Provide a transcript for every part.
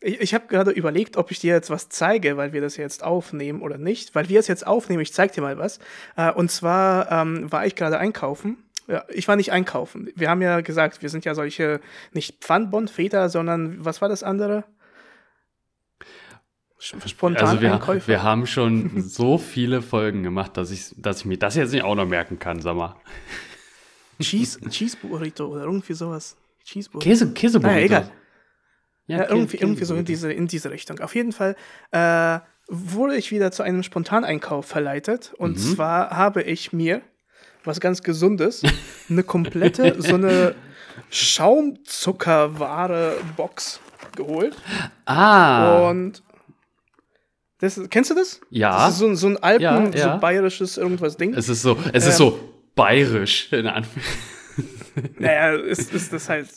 Ich, ich habe gerade überlegt, ob ich dir jetzt was zeige, weil wir das jetzt aufnehmen oder nicht. Weil wir es jetzt aufnehmen, ich zeig dir mal was. Äh, und zwar ähm, war ich gerade einkaufen. Ja, ich war nicht einkaufen. Wir haben ja gesagt, wir sind ja solche, nicht Pfandbon-Väter, sondern was war das andere? Spontan also wir, wir haben schon so viele Folgen gemacht, dass ich, dass ich mir das jetzt nicht auch noch merken kann, sag mal. Cheese, Cheese Burrito oder irgendwie sowas. Cheese Burrito. Käse, Käse Burrito. Naja, egal. Ja, ja irgendwie, irgendwie so in diese, in diese Richtung. Auf jeden Fall äh, wurde ich wieder zu einem Spontaneinkauf verleitet. Und mhm. zwar habe ich mir was ganz Gesundes, eine komplette, so eine Schaumzuckerware-Box geholt. Ah. Und das, kennst du das? Ja. Das ist so, so ein Alpen, ja, ja. so bayerisches irgendwas Ding. Es ist so, es ähm, ist so bayerisch, in Anführungszeichen. Naja, ist, ist das halt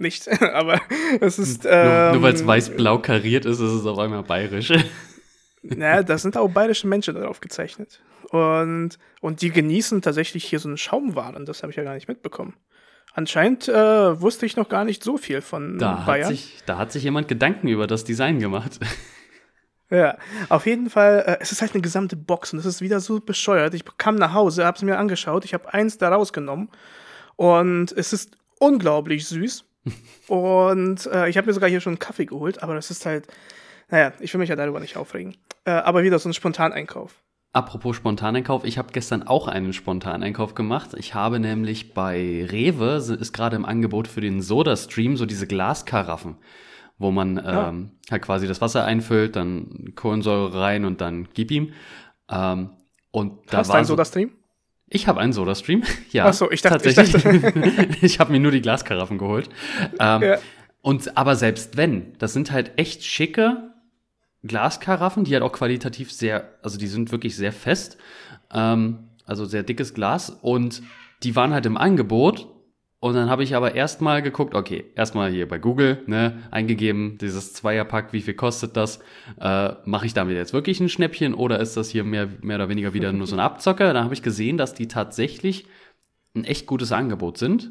nicht, aber es ist. Ähm, nur, nur weil es weiß-blau kariert ist, ist es auf einmal bayerisch. Naja, da sind auch bayerische Menschen darauf gezeichnet. Und, und die genießen tatsächlich hier so einen Schaumwaren, das habe ich ja gar nicht mitbekommen. Anscheinend äh, wusste ich noch gar nicht so viel von da Bayern. Hat sich, da hat sich jemand Gedanken über das Design gemacht. Ja, auf jeden Fall, äh, es ist halt eine gesamte Box und es ist wieder so bescheuert. Ich kam nach Hause, habe es mir angeschaut, ich habe eins da rausgenommen und es ist unglaublich süß. Und äh, ich habe mir sogar hier schon einen Kaffee geholt, aber das ist halt, naja, ich will mich ja darüber nicht aufregen. Äh, aber wieder so ein Spontaneinkauf. Apropos Spontaneinkauf, ich habe gestern auch einen Spontaneinkauf gemacht. Ich habe nämlich bei Rewe, ist gerade im Angebot für den Soda-Stream, so diese Glaskaraffen, wo man ja. ähm, halt quasi das Wasser einfüllt, dann Kohlensäure rein und dann gib ihm. Ähm, und da Hast war du einen so, Soda-Stream? Ich habe einen Soda-Stream, ja. Ach so, ich dachte, tatsächlich. Ich, dachte. ich habe mir nur die Glaskaraffen geholt. Ähm, ja. Und aber selbst wenn, das sind halt echt schicke Glaskaraffen, die halt auch qualitativ sehr, also die sind wirklich sehr fest, ähm, also sehr dickes Glas und die waren halt im Angebot und dann habe ich aber erstmal geguckt, okay, erstmal hier bei Google, ne, eingegeben, dieses Zweierpack, wie viel kostet das? Äh, Mache ich damit jetzt wirklich ein Schnäppchen oder ist das hier mehr, mehr oder weniger wieder nur so ein Abzocker? Dann habe ich gesehen, dass die tatsächlich ein echt gutes Angebot sind.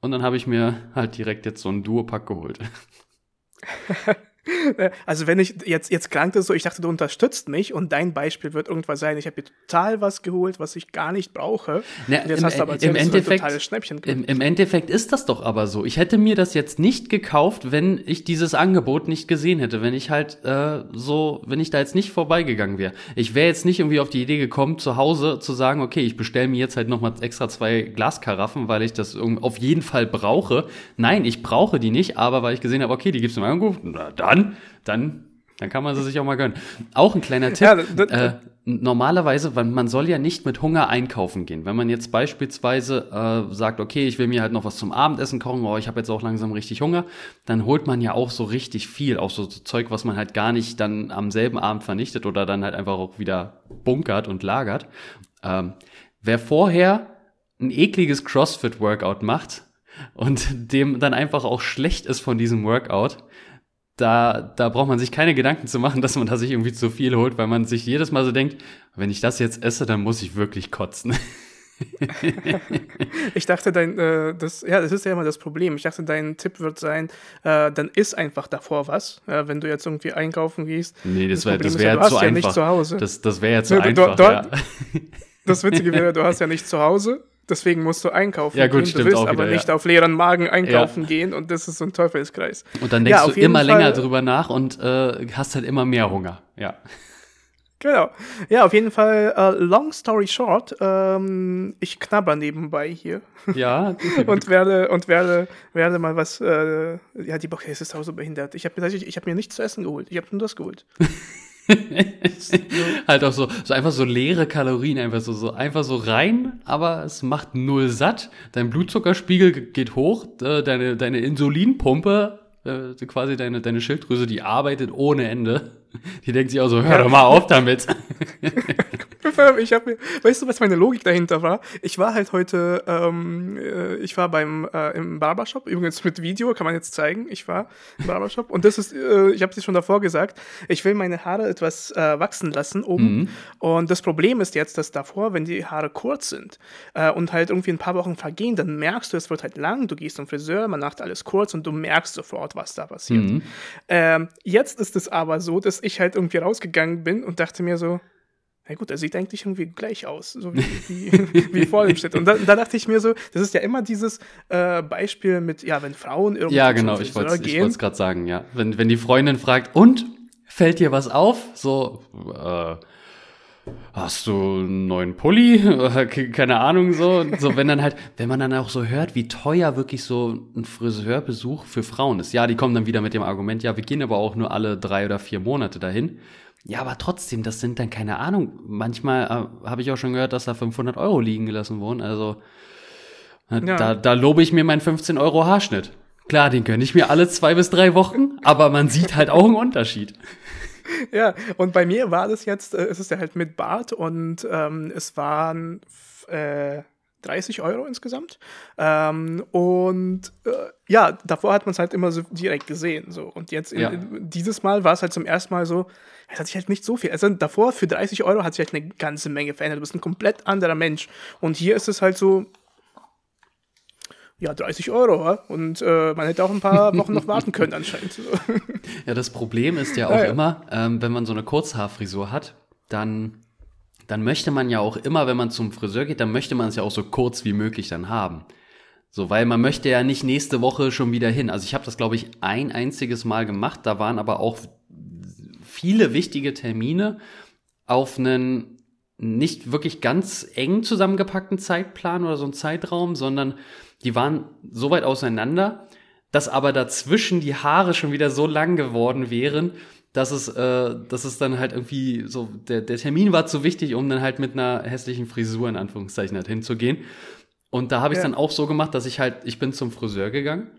Und dann habe ich mir halt direkt jetzt so ein Duo-Pack geholt. Also wenn ich jetzt jetzt krank ist so, ich dachte, du unterstützt mich und dein Beispiel wird irgendwas sein, ich habe mir total was geholt, was ich gar nicht brauche. Na, und jetzt im, hast du aber erzählt, im Endeffekt, Schnäppchen. Im, Im Endeffekt ist das doch aber so. Ich hätte mir das jetzt nicht gekauft, wenn ich dieses Angebot nicht gesehen hätte, wenn ich halt äh, so, wenn ich da jetzt nicht vorbeigegangen wäre. Ich wäre jetzt nicht irgendwie auf die Idee gekommen, zu Hause zu sagen, okay, ich bestelle mir jetzt halt nochmal extra zwei Glaskaraffen, weil ich das auf jeden Fall brauche. Nein, ich brauche die nicht, aber weil ich gesehen habe, okay, die gibt's im Angebot, na dann dann, dann kann man sie sich auch mal gönnen. Auch ein kleiner Tipp. Ja, das, äh, normalerweise, weil man soll ja nicht mit Hunger einkaufen gehen. Wenn man jetzt beispielsweise äh, sagt, okay, ich will mir halt noch was zum Abendessen kochen, aber ich habe jetzt auch langsam richtig Hunger, dann holt man ja auch so richtig viel, auch so, so Zeug, was man halt gar nicht dann am selben Abend vernichtet oder dann halt einfach auch wieder bunkert und lagert. Ähm, wer vorher ein ekliges CrossFit-Workout macht und dem dann einfach auch schlecht ist von diesem Workout, da, da braucht man sich keine Gedanken zu machen, dass man da sich irgendwie zu viel holt, weil man sich jedes Mal so denkt, wenn ich das jetzt esse, dann muss ich wirklich kotzen. ich dachte, dein, äh, das, ja, das ist ja immer das Problem. Ich dachte, dein Tipp wird sein, äh, dann isst einfach davor was, äh, wenn du jetzt irgendwie einkaufen gehst. Nee, das, das wäre wär ja, zu ja einfach. Nicht zu Hause. Das, das wäre ja zu nee, einfach. Du, du, ja. Das Witzige wäre, du hast ja nicht zu Hause Deswegen musst du einkaufen ja, gut, gehen. Du willst aber wieder, nicht ja. auf leeren Magen einkaufen ja. gehen und das ist so ein Teufelskreis. Und dann denkst ja, du immer Fall, länger drüber nach und äh, hast halt immer mehr Hunger. Ja. Genau. Ja, auf jeden Fall, uh, long story short, ähm, ich knabber nebenbei hier. Ja. und werde, und werde, werde mal was, äh, ja, die Bock, es ist auch so behindert. Ich habe ich hab mir nichts zu essen geholt. Ich habe nur das geholt. halt auch so, so einfach so leere Kalorien, einfach so, so, einfach so rein, aber es macht null satt. Dein Blutzuckerspiegel geht hoch, äh, deine, deine Insulinpumpe, äh, quasi deine, deine Schilddrüse, die arbeitet ohne Ende. Die denkt sich auch so, hör doch mal auf damit. ich mir, weißt du, was meine Logik dahinter war? Ich war halt heute, ähm, äh, ich war beim äh, im Barbershop, übrigens mit Video, kann man jetzt zeigen. Ich war im Barbershop und das ist, äh, ich habe es schon davor gesagt, ich will meine Haare etwas äh, wachsen lassen oben. Mhm. Und das Problem ist jetzt, dass davor, wenn die Haare kurz sind äh, und halt irgendwie ein paar Wochen vergehen, dann merkst du, es wird halt lang. Du gehst zum Friseur, man macht alles kurz und du merkst sofort, was da passiert. Mhm. Ähm, jetzt ist es aber so, dass ich halt irgendwie rausgegangen bin und dachte mir so, na gut, er sieht eigentlich irgendwie gleich aus, so wie, wie, wie vor dem Schnitt. Und da, da, dachte ich mir so, das ist ja immer dieses äh, Beispiel mit, ja, wenn Frauen irgendwie Ja, genau, ich wollte es gerade sagen, ja. Wenn, wenn die Freundin fragt, und, fällt dir was auf? So, äh, hast du einen neuen Pulli? Keine Ahnung, so. So, wenn dann halt, wenn man dann auch so hört, wie teuer wirklich so ein Friseurbesuch für Frauen ist. Ja, die kommen dann wieder mit dem Argument, ja, wir gehen aber auch nur alle drei oder vier Monate dahin. Ja, aber trotzdem, das sind dann keine Ahnung. Manchmal äh, habe ich auch schon gehört, dass da 500 Euro liegen gelassen wurden. Also äh, ja. da, da lobe ich mir meinen 15 Euro Haarschnitt. Klar, den gönne ich mir alle zwei bis drei Wochen, aber man sieht halt auch einen Unterschied. Ja, und bei mir war das jetzt, äh, es ist ja halt mit Bart und ähm, es waren äh, 30 Euro insgesamt. Ähm, und äh, ja, davor hat man es halt immer so direkt gesehen. So. Und jetzt ja. in, dieses Mal war es halt zum ersten Mal so, es hat sich halt nicht so viel. Also davor für 30 Euro hat sich halt eine ganze Menge verändert. Du bist ein komplett anderer Mensch. Und hier ist es halt so, ja, 30 Euro. Und äh, man hätte auch ein paar Wochen noch warten können anscheinend. ja, das Problem ist ja auch ja, ja. immer, ähm, wenn man so eine Kurzhaarfrisur hat, dann dann möchte man ja auch immer, wenn man zum Friseur geht, dann möchte man es ja auch so kurz wie möglich dann haben. So, weil man möchte ja nicht nächste Woche schon wieder hin. Also ich habe das, glaube ich, ein einziges Mal gemacht. Da waren aber auch viele wichtige Termine auf einen nicht wirklich ganz eng zusammengepackten Zeitplan oder so einen Zeitraum, sondern die waren so weit auseinander, dass aber dazwischen die Haare schon wieder so lang geworden wären, dass es, äh, dass es dann halt irgendwie so, der, der Termin war zu wichtig, um dann halt mit einer hässlichen Frisur in Anführungszeichen halt hinzugehen. Und da habe ich ja. dann auch so gemacht, dass ich halt, ich bin zum Friseur gegangen,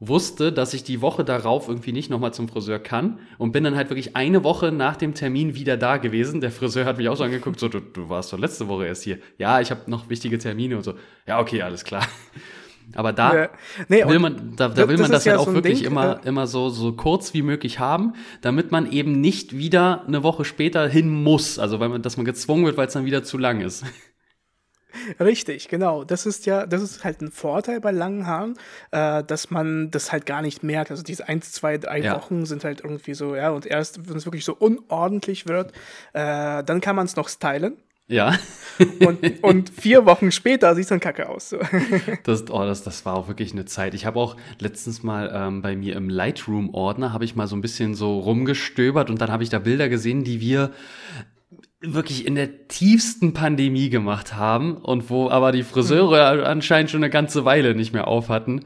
wusste, dass ich die Woche darauf irgendwie nicht nochmal zum Friseur kann und bin dann halt wirklich eine Woche nach dem Termin wieder da gewesen. Der Friseur hat mich auch so angeguckt, so, du, du warst doch letzte Woche erst hier. Ja, ich habe noch wichtige Termine und so. Ja, okay, alles klar. Aber da ja. nee, will man, da, da will das man das halt ja auch so wirklich Ding, immer, äh, immer so, so kurz wie möglich haben, damit man eben nicht wieder eine Woche später hin muss. Also, weil man, dass man gezwungen wird, weil es dann wieder zu lang ist. Richtig, genau. Das ist ja, das ist halt ein Vorteil bei langen Haaren, äh, dass man das halt gar nicht merkt. Also diese eins, zwei, drei ja. Wochen sind halt irgendwie so, ja, und erst, wenn es wirklich so unordentlich wird, äh, dann kann man es noch stylen. Ja. und, und vier Wochen später sieht es dann kacke aus. So. Das, oh, das, das war auch wirklich eine Zeit. Ich habe auch letztens mal ähm, bei mir im Lightroom-Ordner, habe ich mal so ein bisschen so rumgestöbert und dann habe ich da Bilder gesehen, die wir wirklich in der tiefsten Pandemie gemacht haben und wo aber die Friseure anscheinend schon eine ganze Weile nicht mehr auf hatten.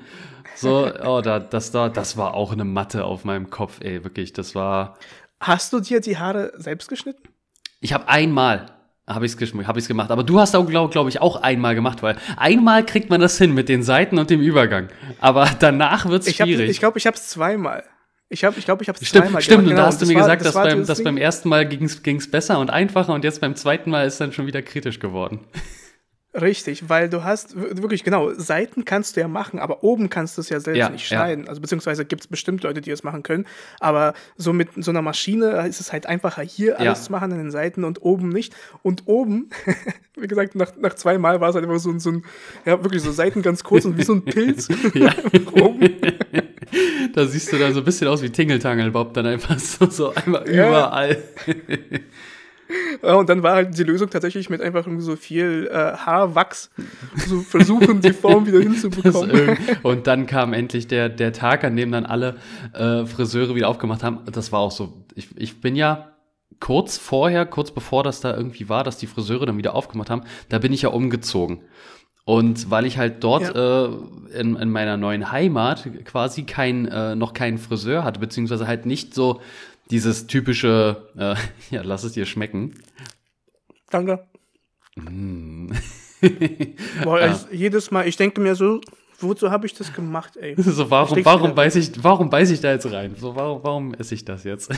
So, oh, da, das, da, das war auch eine Matte auf meinem Kopf, ey, wirklich, das war. Hast du dir die Haare selbst geschnitten? Ich habe einmal, habe ich es hab ich's gemacht. Aber du hast auch, glaube glaub ich, auch einmal gemacht, weil einmal kriegt man das hin mit den Seiten und dem Übergang. Aber danach wird es schwierig. Hab, ich glaube, ich habe es zweimal. Ich habe, ich glaube, ich habe es zweimal gemacht. Stimmt, und genau, da hast du mir war, gesagt, das dass, beim, dass beim ersten Mal ging es besser und einfacher und jetzt beim zweiten Mal ist dann schon wieder kritisch geworden. Richtig, weil du hast wirklich genau, Seiten kannst du ja machen, aber oben kannst du es ja selbst ja, nicht schneiden. Ja. Also beziehungsweise gibt es bestimmt Leute, die es machen können, aber so mit so einer Maschine ist es halt einfacher, hier alles ja. zu machen an den Seiten und oben nicht. Und oben, wie gesagt, nach, nach zwei Mal war es halt einfach so, so ein, ja, wirklich so Seiten ganz kurz und wie so ein Pilz. da siehst du dann so ein bisschen aus wie Tingeltangel, Bob, dann einfach so, so einmal überall. Und dann war halt die Lösung tatsächlich mit einfach so viel äh, Haarwachs so versuchen, die Form wieder hinzubekommen. Und dann kam endlich der, der Tag, an dem dann alle äh, Friseure wieder aufgemacht haben. Das war auch so. Ich, ich bin ja kurz vorher, kurz bevor das da irgendwie war, dass die Friseure dann wieder aufgemacht haben, da bin ich ja umgezogen. Und weil ich halt dort ja. äh, in, in meiner neuen Heimat quasi kein, äh, noch keinen Friseur hatte, beziehungsweise halt nicht so dieses typische, äh, ja, lass es dir schmecken. Danke. Mm. Boah, ja. ich, jedes Mal, ich denke mir so, wozu habe ich das gemacht, ey? So, warum, warum beiß ich, warum beiß ich da jetzt rein? So, warum, warum esse ich das jetzt?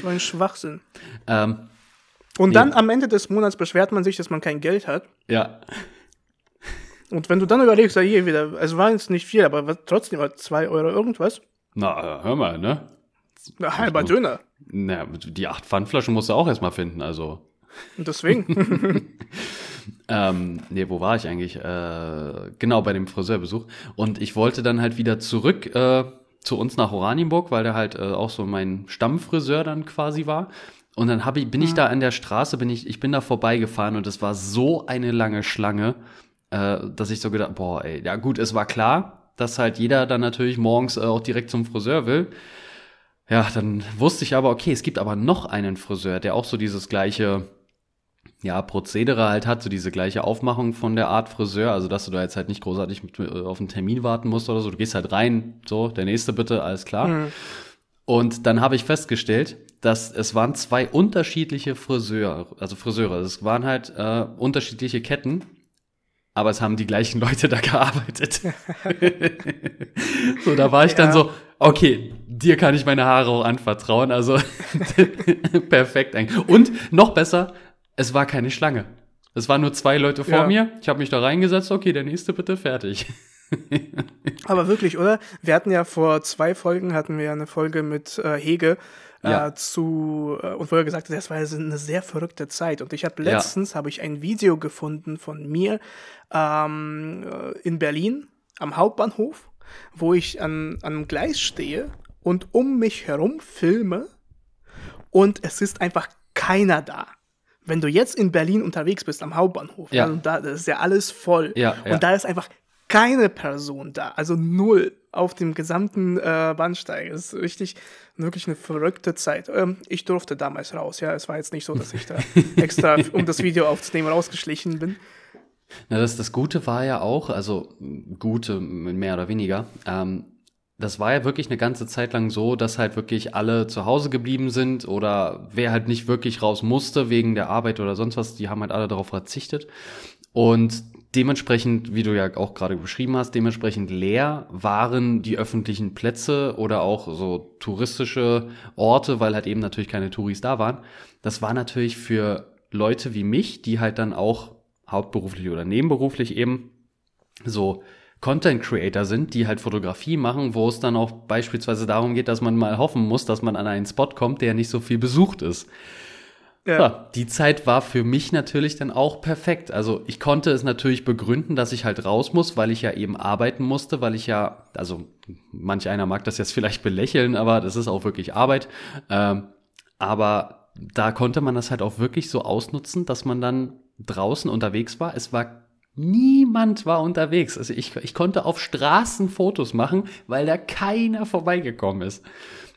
So ein Schwachsinn. Ähm, Und dann am Ende des Monats beschwert man sich, dass man kein Geld hat. ja. Und wenn du dann überlegst, ja, hier wieder, es war jetzt nicht viel, aber trotzdem war 2 Euro irgendwas. Na, hör mal, ne? Halber Döner. Na, die acht Pfandflaschen musst du auch erstmal finden, also. Und deswegen. Ähm, nee, wo war ich eigentlich? Äh, genau, bei dem Friseurbesuch. Und ich wollte dann halt wieder zurück äh, zu uns nach Oranienburg, weil der halt äh, auch so mein Stammfriseur dann quasi war. Und dann hab ich, bin ich da an der Straße, bin ich, ich bin da vorbeigefahren und es war so eine lange Schlange, äh, dass ich so gedacht, boah, ey, ja gut, es war klar, dass halt jeder dann natürlich morgens äh, auch direkt zum Friseur will. Ja, dann wusste ich aber, okay, es gibt aber noch einen Friseur, der auch so dieses gleiche, ja, Prozedere halt hat, so diese gleiche Aufmachung von der Art Friseur, also dass du da jetzt halt nicht großartig mit, äh, auf einen Termin warten musst oder so, du gehst halt rein, so, der nächste bitte, alles klar. Und dann habe ich festgestellt, dass es waren zwei unterschiedliche Friseur, also Friseure, es waren halt äh, unterschiedliche Ketten, aber es haben die gleichen Leute da gearbeitet. so, da war ich dann Ja. so, okay, dir kann ich meine Haare auch anvertrauen, also perfekt eigentlich. Und noch besser, es war keine Schlange. Es waren nur zwei Leute vor Ja. mir. Ich habe mich da reingesetzt, okay, der nächste bitte fertig. Aber wirklich, oder? Wir hatten ja vor zwei Folgen, hatten wir eine Folge mit äh, Hege Ja. äh, zu, äh, und wo er gesagt hat, das war ja eine sehr verrückte Zeit. Und ich habe Ja. letztens, habe ich ein Video gefunden von mir ähm, äh, in Berlin am Hauptbahnhof, wo ich an, an einem Gleis stehe und um mich herum filme und es ist einfach keiner da. Wenn du jetzt in Berlin unterwegs bist am Hauptbahnhof, Ja. ja. und da das ist ja alles voll Ja, ja. und da ist einfach keine Person da, also null auf dem gesamten äh, Bahnsteig. Es ist richtig, wirklich eine verrückte Zeit. Ähm, ich durfte damals raus, ja. Es war jetzt nicht so, dass ich da extra, um das Video aufzunehmen, rausgeschlichen bin. Na, das, das Gute war ja auch, also Gute mehr oder weniger, ähm, das war ja wirklich eine ganze Zeit lang so, dass halt wirklich alle zu Hause geblieben sind oder wer halt nicht wirklich raus musste wegen der Arbeit oder sonst was, die haben halt alle darauf verzichtet. Und dementsprechend, wie du ja auch gerade beschrieben hast, dementsprechend leer waren die öffentlichen Plätze oder auch so touristische Orte, weil halt eben natürlich keine Touris da waren. Das war natürlich für Leute wie mich, die halt dann auch hauptberuflich oder nebenberuflich eben so Content Creator sind, die halt Fotografie machen, wo es dann auch beispielsweise darum geht, dass man mal hoffen muss, dass man an einen Spot kommt, der nicht so viel besucht ist. Ja. Ja, die Zeit war für mich natürlich dann auch perfekt. Also ich konnte es natürlich begründen, dass ich halt raus muss, weil ich ja eben arbeiten musste, weil ich ja, also manch einer mag das jetzt vielleicht belächeln, aber das ist auch wirklich Arbeit. Ähm, aber da konnte man das halt auch wirklich so ausnutzen, dass man dann draußen unterwegs war. Es war niemand war unterwegs. Also ich, ich konnte auf Straßen Fotos machen, weil da keiner vorbeigekommen ist.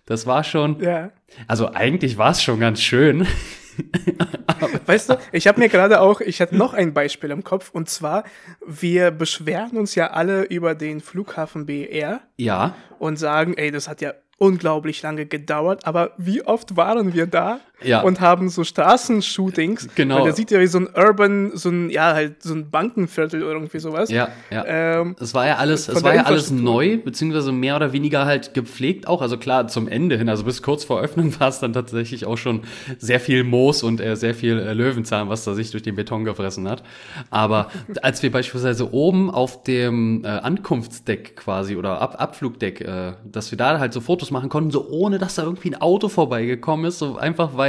Das war schon, Ja. also eigentlich war es schon ganz schön. Weißt du, ich habe mir gerade auch, ich hatte noch ein Beispiel im Kopf und zwar, wir beschweren uns ja alle über den Flughafen BR Ja, und sagen, ey, das hat ja unglaublich lange gedauert, aber wie oft waren wir da Ja. und haben so Straßenshootings, Genau. weil der sieht ja wie so ein Urban, so ein, ja, halt so ein Bankenviertel oder irgendwie sowas. ja, ja. Ähm, Es war ja alles, es war ja alles neu, beziehungsweise mehr oder weniger halt gepflegt auch. Also klar, zum Ende hin, also bis kurz vor Öffnung war es dann tatsächlich auch schon sehr viel Moos und äh, sehr viel äh, Löwenzahn, was da sich durch den Beton gefressen hat. Aber als wir beispielsweise oben auf dem äh, Ankunftsdeck quasi oder Ab Abflugdeck, äh, dass wir da halt so Fotos machen konnten, so ohne dass da irgendwie ein Auto vorbeigekommen ist, so einfach weil,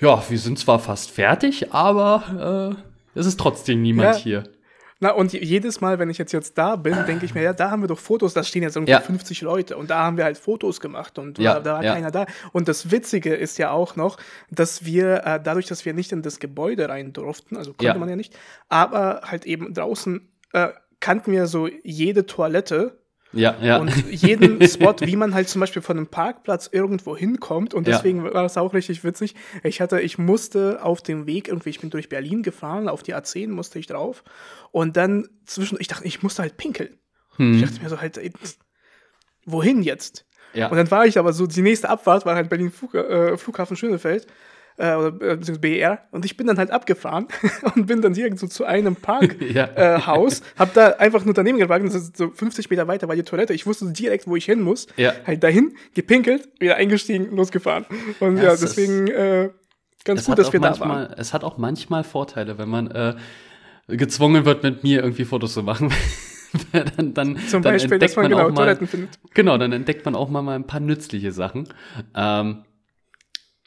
ja, wir sind zwar fast fertig, aber äh, es ist trotzdem niemand Ja. hier. Na, und je- jedes Mal, wenn ich jetzt, jetzt da bin, denke ich mir, ja, da haben wir doch Fotos, da stehen jetzt irgendwie Ja. 50 Leute und da haben wir halt Fotos gemacht und Ja, da, war ja. keiner da. Und das Witzige ist ja auch noch, dass wir, äh, dadurch, dass wir nicht in das Gebäude rein durften, also konnte man ja nicht, aber halt eben draußen äh, kannten wir so jede Toilette Ja, ja. und jeden Spot, wie man halt zum Beispiel von einem Parkplatz irgendwo hinkommt. Und Ja. deswegen war es auch richtig witzig. Ich hatte, ich musste auf dem Weg irgendwie, ich bin durch Berlin gefahren, auf die A10 musste ich drauf. Und dann zwischen, ich dachte, ich musste halt pinkeln. Hm. Ich dachte mir so halt, ey, wohin jetzt? Ja. Und dann war ich aber so, die nächste Abfahrt war halt Berlin Flug, äh, Flughafen Schönefeld. Äh, oder äh, beziehungsweise BR und ich bin dann halt abgefahren und bin dann irgendwo zu einem Parkhaus, Ja. äh, Haus, hab da einfach nur daneben geparkt, das ist so 50 Meter weiter war die Toilette, ich wusste direkt, wo ich hin muss, Ja. halt dahin, gepinkelt, wieder eingestiegen, losgefahren und Ja, ja, deswegen äh, ganz gut, dass wir da waren. manchmal, es hat auch manchmal Vorteile, wenn man äh, gezwungen wird, mit mir irgendwie Fotos zu machen. dann, dann, Zum dann Beispiel, dass entdeckt man genau auch mal, Toiletten findet. Genau, dann entdeckt man auch mal, mal ein paar nützliche Sachen. Ähm,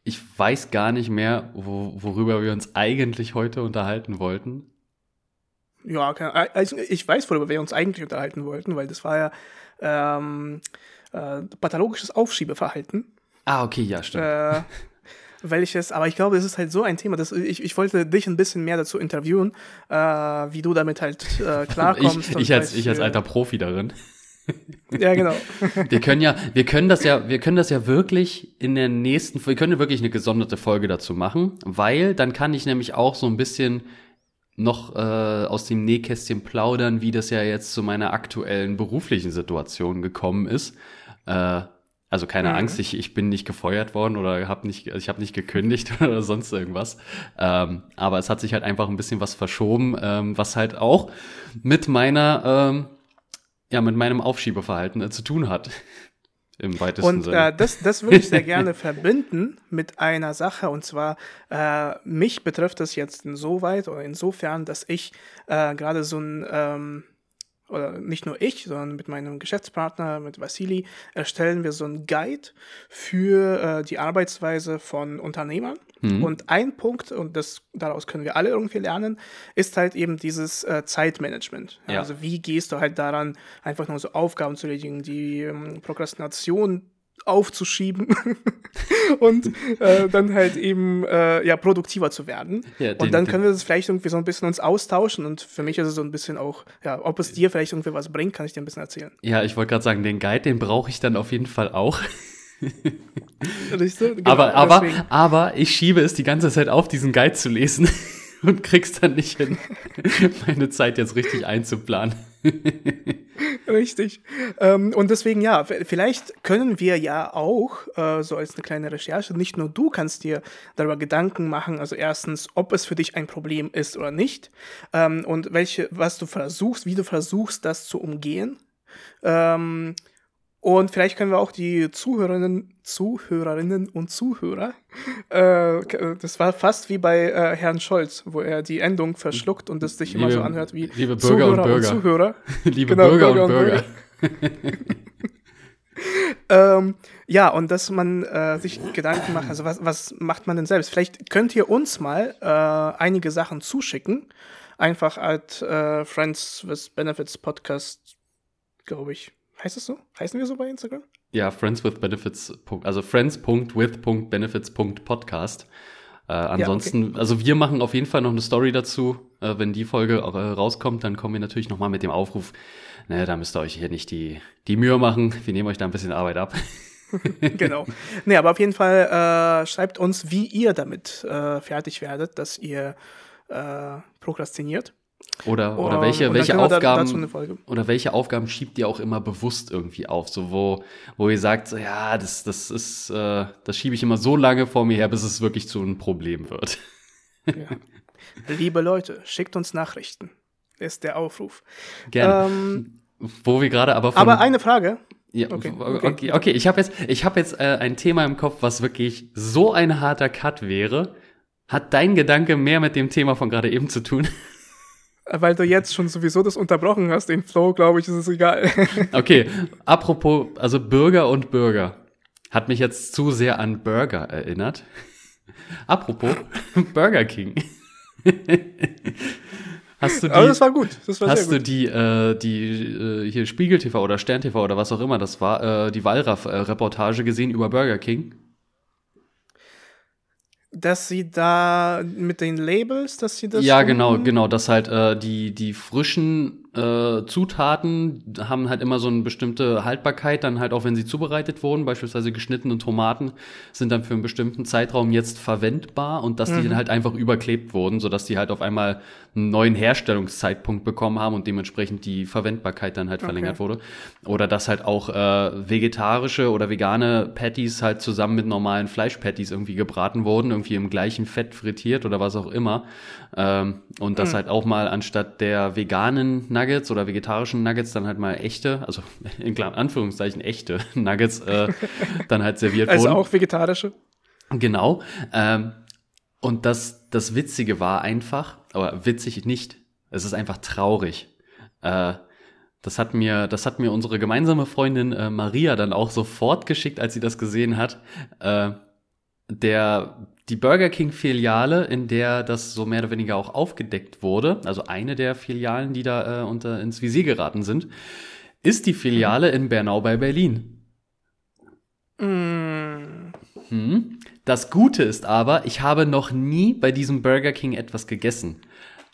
ich weiß gar nicht mehr, wo, worüber wir uns eigentlich heute unterhalten wollten. Ja, keine- also ich weiß, worüber wir uns eigentlich unterhalten wollten, weil das war ja ähm, äh, pathologisches Aufschiebeverhalten. Ah, okay, ja, stimmt. Äh, welches, aber ich glaube, es ist halt so ein Thema, dass ich, ich wollte dich ein bisschen mehr dazu interviewen, äh, wie du damit halt äh, klarkommst. ich, ich, als, ich als äh, alter Profi darin. Ja, genau. Wir können ja, wir können das ja, wir können das ja wirklich in der nächsten, wir können wirklich eine gesonderte Folge dazu machen, weil dann kann ich nämlich auch so ein bisschen noch äh, aus dem Nähkästchen plaudern, wie das ja jetzt zu meiner aktuellen beruflichen Situation gekommen ist. Äh, also keine Mhm. Angst, ich, ich bin nicht gefeuert worden oder hab nicht, ich habe nicht gekündigt oder sonst irgendwas. Ähm, aber es hat sich halt einfach ein bisschen was verschoben, ähm, was halt auch mit meiner ähm, ja, mit meinem Aufschiebeverhalten äh, zu tun hat. Im weitesten Und Sinne. äh, das, das würde ich sehr gerne verbinden mit einer Sache. Und zwar, äh, mich betrifft das jetzt insoweit oder insofern, dass ich äh, gerade so ein, ähm, oder nicht nur ich, sondern mit meinem Geschäftspartner, mit Vasili, erstellen wir so einen Guide für äh, die Arbeitsweise von Unternehmern. Mhm. Und ein Punkt, und das, daraus können wir alle irgendwie lernen, ist halt eben dieses äh, Zeitmanagement. Ja, Ja. Also wie gehst du halt daran, einfach nur so Aufgaben zu erledigen, die ähm, Prokrastination aufzuschieben und äh, dann halt eben äh, ja produktiver zu werden. Ja, den- und dann können wir das vielleicht irgendwie so ein bisschen uns austauschen und für mich ist es so ein bisschen auch, ja, ob es dir vielleicht irgendwie was bringt, kann ich dir ein bisschen erzählen. ja, ich wollte gerade sagen, den Guide, den brauche ich dann auf jeden Fall auch. Richtig? Genau, aber, aber, deswegen. aber ich schiebe es die ganze Zeit auf, diesen Guide zu lesen und krieg's dann nicht hin, meine Zeit jetzt richtig einzuplanen. Richtig. Ähm, und deswegen, ja, vielleicht können wir ja auch, äh, so als eine kleine Recherche, nicht nur du kannst dir darüber Gedanken machen, also erstens, ob es für dich ein Problem ist oder nicht, ähm, und welche, was du versuchst, wie du versuchst, das zu umgehen. Ähm, und vielleicht können wir auch die Zuhörerinnen, Zuhörerinnen und Zuhörer, äh, k- das war fast wie bei äh, Herrn Scholz, wo er die Endung verschluckt und es sich immer Liebe- so anhört wie liebe Bürger und Zuhörer Bürger. Zuhörer. Liebe Genau, Bürger, Bürger und und Bürger. Ähm, ja, und dass man äh, sich Gedanken macht, also was, was macht man denn selbst? Vielleicht könnt ihr uns mal äh, einige Sachen zuschicken. Einfach als äh, Friends with Benefits Podcast, glaube ich. Heißt es so? Heißen wir so bei Instagram? Ja, Friends with Benefits, also friends.with.benefits.podcast. Äh, ansonsten, also wir machen auf jeden Fall noch eine Story dazu. Äh, wenn die Folge äh, rauskommt, dann kommen wir natürlich nochmal mit dem Aufruf. Ne, da müsst ihr euch hier nicht die, die Mühe machen. Wir nehmen euch da ein bisschen Arbeit ab. genau. Nee, aber auf jeden Fall äh, schreibt uns, wie ihr damit äh, fertig werdet, dass ihr äh, prokrastiniert. Oder, oder Um, welche, welche Aufgaben, oder welche Aufgaben schiebt ihr auch immer bewusst irgendwie auf? So, wo, wo ihr sagt, so, ja, das, das ist, äh, das schiebe ich immer so lange vor mir her, bis es wirklich zu einem Problem wird. Liebe Leute, schickt uns Nachrichten. Ist der Aufruf. Gerne. Ähm, wo wir gerade aber von. aber eine Frage. Ja, Okay, okay, okay. okay. Ich habe jetzt, ich habe jetzt äh, ein Thema im Kopf, was wirklich so ein harter Cut wäre. Hat dein Gedanke mehr mit dem Thema von gerade eben zu tun? Weil du jetzt schon sowieso das unterbrochen hast, den Flow, glaube ich, ist es egal. Okay, apropos, also Bürger und Bürger. Hat mich jetzt zu sehr an Burger erinnert. Apropos Burger King. Hast du die, Aber das war gut. Das war hast sehr du gut. die, äh, die äh, hier Spiegel TV oder Stern TV oder was auch immer das war, äh, die Wallraff-Reportage gesehen über Burger King? Dass sie da mit den Labels, dass sie das. ja, genau, genau, dass halt äh, die, die frischen äh, Zutaten haben halt immer so eine bestimmte Haltbarkeit, dann halt auch wenn sie zubereitet wurden, beispielsweise geschnittene Tomaten sind dann für einen bestimmten Zeitraum jetzt verwendbar und dass die dann halt einfach überklebt wurden, sodass die halt auf einmal einen neuen Herstellungszeitpunkt bekommen haben und dementsprechend die Verwendbarkeit dann halt verlängert wurde. Oder dass halt auch äh, vegetarische oder vegane Patties halt zusammen mit normalen Fleischpatties irgendwie gebraten wurden, irgendwie im gleichen Fett frittiert oder was auch immer. Ähm, und dass halt auch mal anstatt der veganen Nuggets oder vegetarischen Nuggets dann halt mal echte, also in Anführungszeichen echte Nuggets äh, dann halt serviert Also wurden. auch vegetarische. Genau. Ähm, und das, das Witzige war einfach, aber witzig nicht, es ist einfach traurig. Äh, das hat mir, das hat mir unsere gemeinsame Freundin äh, Maria dann auch sofort geschickt, als sie das gesehen hat. Äh, der, die Burger King Filiale, in der das so mehr oder weniger auch aufgedeckt wurde, also eine der Filialen, die da äh, unter ins Visier geraten sind, ist die Filiale in Bernau bei Berlin. Mm, Hm. Das Gute ist aber, ich habe noch nie bei diesem Burger King etwas gegessen.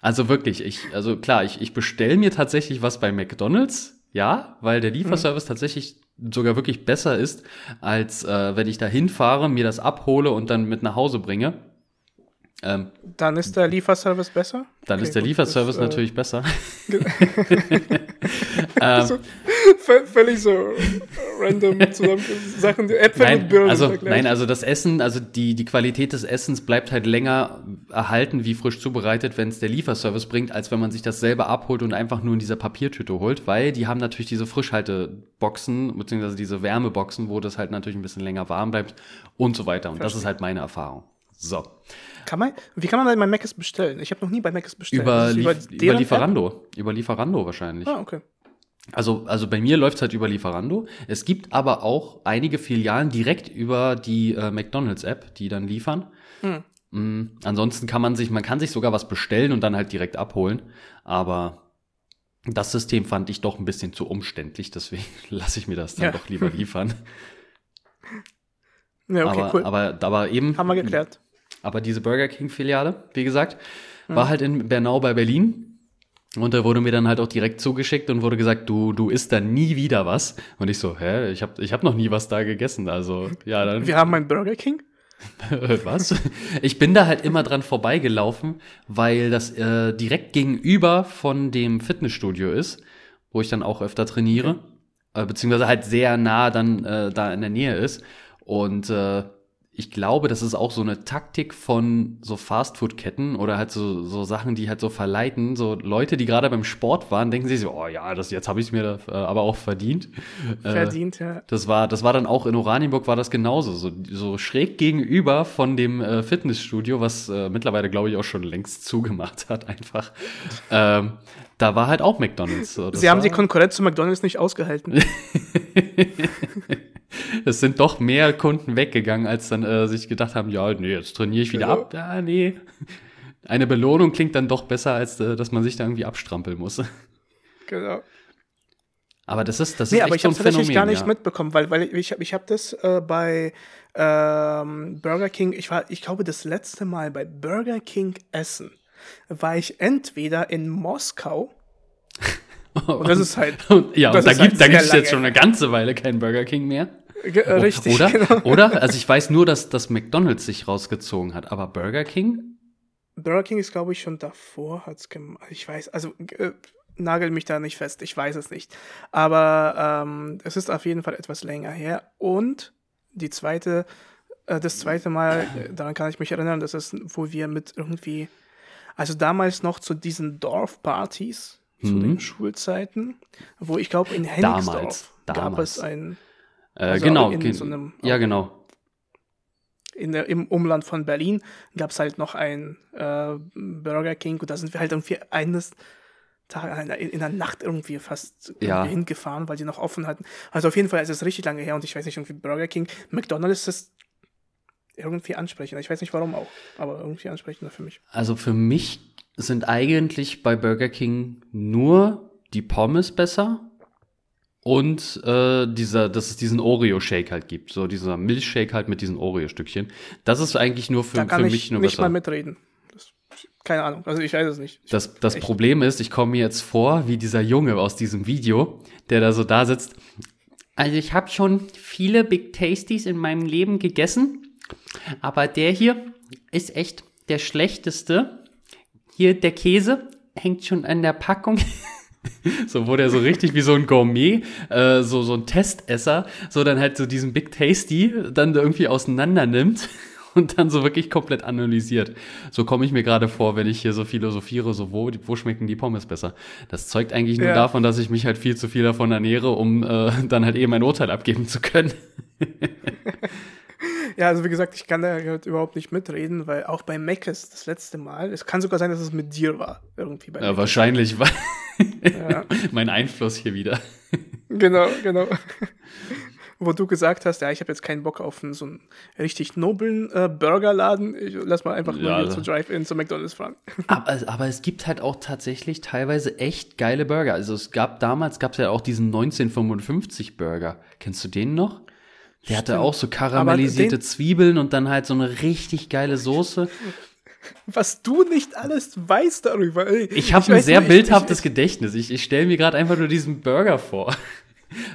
Also wirklich, ich, also klar, ich, ich bestelle mir tatsächlich was bei McDonalds, ja, weil der Lieferservice tatsächlich sogar wirklich besser ist, als äh, wenn ich da hinfahre, mir das abhole und dann mit nach Hause bringe. Ähm, dann ist der Lieferservice besser? dann Okay, ist der gut, Lieferservice das, äh, natürlich besser. so, vö- völlig so random zusammen Sachen, die Äpfel Nein, Birnen also, vergleichen. nein, also das Essen, also die, die Qualität des Essens bleibt halt länger erhalten, wie frisch zubereitet, wenn es der Lieferservice bringt, als wenn man sich das selber abholt und einfach nur in dieser Papiertüte holt, weil die haben natürlich diese Frischhalteboxen, beziehungsweise diese Wärmeboxen, wo das halt natürlich ein bisschen länger warm bleibt und so weiter. Und das ist halt meine Erfahrung. So. Kann man, wie kann man denn bei Mc's bestellen? Ich habe noch nie bei Mc's bestellt. Über, Lief über deren Lieferando. Über Lieferando wahrscheinlich. App? Ah, okay. Also, also bei mir läuft's halt über Lieferando. Es gibt aber auch einige Filialen direkt über die äh, McDonalds-App, die dann liefern. Hm. Mm, ansonsten kann man sich, man kann sich sogar was bestellen und dann halt direkt abholen. Aber das System fand ich doch ein bisschen zu umständlich, deswegen lasse ich mir das dann Ja. doch lieber liefern. Ja, okay, aber, cool. aber, aber eben. Haben wir geklärt. Aber diese Burger King-Filiale, wie gesagt, war halt in Bernau bei Berlin. Und da wurde mir dann halt auch direkt zugeschickt und wurde gesagt, du, du isst da nie wieder was. Und ich so, hä, ich hab, ich hab noch nie was da gegessen. Also, ja, dann, Wir haben einen Burger King. was? Ich bin da halt immer dran vorbeigelaufen, weil das äh, direkt gegenüber von dem Fitnessstudio ist, wo ich dann auch öfter trainiere. Äh, beziehungsweise halt sehr nah dann äh, da in der Nähe ist. Und äh, ich glaube, das ist auch so eine Taktik von so Fastfood-Ketten oder halt so, so Sachen, die halt so verleiten. So Leute, die gerade beim Sport waren, denken sich so, oh ja, das jetzt habe ich mir äh, aber auch verdient. Äh, Verdient, ja. das war, das war dann auch in Oranienburg war das genauso, so, so schräg gegenüber von dem äh, Fitnessstudio, was äh, mittlerweile glaube ich auch schon längst zugemacht hat, einfach. Ähm, da war halt auch McDonald's. Das Sie haben die Konkurrenz zu McDonalds nicht ausgehalten. es sind doch mehr Kunden weggegangen, als dann äh, sich gedacht haben, ja, nee, jetzt trainiere ich wieder Genau. ab. Ja, nee. Eine Belohnung klingt dann doch besser, als äh, dass man sich da irgendwie abstrampeln muss. genau. Aber das ist, das ist Nee, echt aber ich so habe ein Phänomen. gar nicht ja. mitbekommen, weil, weil ich habe ich hab das äh, bei ähm, Burger King, ich war, ich glaube, das letzte Mal bei Burger King essen, war ich entweder in Moskau und das ist halt Und, ja, und da ist halt gibt da sehr gibt's jetzt schon eine ganze Weile keinen Burger King mehr. Ge- äh, richtig, Oder? genau. Oder? Also ich weiß nur, dass das McDonalds sich rausgezogen hat, aber Burger King? Burger King ist, glaube ich, schon davor hat's gemacht. Ich weiß, also äh, nagel mich da nicht fest, ich weiß es nicht. Aber ähm, es ist auf jeden Fall etwas länger her. Und die zweite, äh, das zweite Mal, äh, daran kann ich mich erinnern, das ist, wo wir mit irgendwie, also damals noch zu diesen Dorfpartys, zu Mhm. den Schulzeiten, wo ich glaube, in Hennigsdorf Damals, gab damals. es ein, Äh, Also genau. in so einem- ja, genau. in der, im Umland von Berlin gab es halt noch ein äh, Burger King und da sind wir halt irgendwie eines Tages in, in der Nacht irgendwie fast irgendwie Ja. hingefahren, weil die noch offen hatten. Also auf jeden Fall ist es richtig lange her und ich weiß nicht, irgendwie Burger King, McDonalds ist irgendwie ansprechender. Ich weiß nicht warum auch, aber irgendwie ansprechender für mich. Also für mich sind eigentlich bei Burger King nur die Pommes besser und äh, dieser, dass es diesen Oreo-Shake halt gibt. So dieser Milchshake halt mit diesen Oreo-Stückchen. Das ist eigentlich nur für, Da kann für ich mich nur nicht besser. mal mitreden. Das, Keine Ahnung. Also ich weiß es nicht. Das, das Problem ist, ich komme mir jetzt vor wie dieser Junge aus diesem Video, der da so da sitzt. Also ich habe schon viele Big Tasties in meinem Leben gegessen, aber der hier ist echt der schlechteste. Hier der Käse hängt schon an der Packung. so wurde er so richtig wie so ein Gourmet, äh, so, so ein Testesser, so dann halt so diesen Big Tasty dann irgendwie auseinander nimmt und dann so wirklich komplett analysiert. So komme ich mir gerade vor, wenn ich hier so philosophiere, so wo, wo schmecken die Pommes besser. Das zeugt eigentlich nur Ja. davon, dass ich mich halt viel zu viel davon ernähre, um äh, dann halt eben ein Urteil abgeben zu können. Ja, also wie gesagt, ich kann da halt überhaupt nicht mitreden, weil auch bei Meckes das letzte Mal, es kann sogar sein, dass es mit dir war, irgendwie bei Ja, wahrscheinlich war Ja, mein Einfluss hier wieder. genau, genau. Wo du gesagt hast, ja, ich habe jetzt keinen Bock auf einen, so einen richtig noblen äh, Burgerladen. Ich, lass mal einfach Ja, mal hier da- zu Drive-In, zu McDonalds fahren. Aber, aber es gibt halt auch tatsächlich teilweise echt geile Burger. Also es gab damals, gab es ja auch diesen 1955 Burger. Kennst du den noch? Der hatte Stimmt. auch so karamellisierte Zwiebeln und dann halt so eine richtig geile Soße. Was du nicht alles weißt darüber. ey. Ich habe ein weiß sehr nur, bildhaftes ich, Gedächtnis. Ich, ich stelle mir gerade einfach nur diesen Burger vor.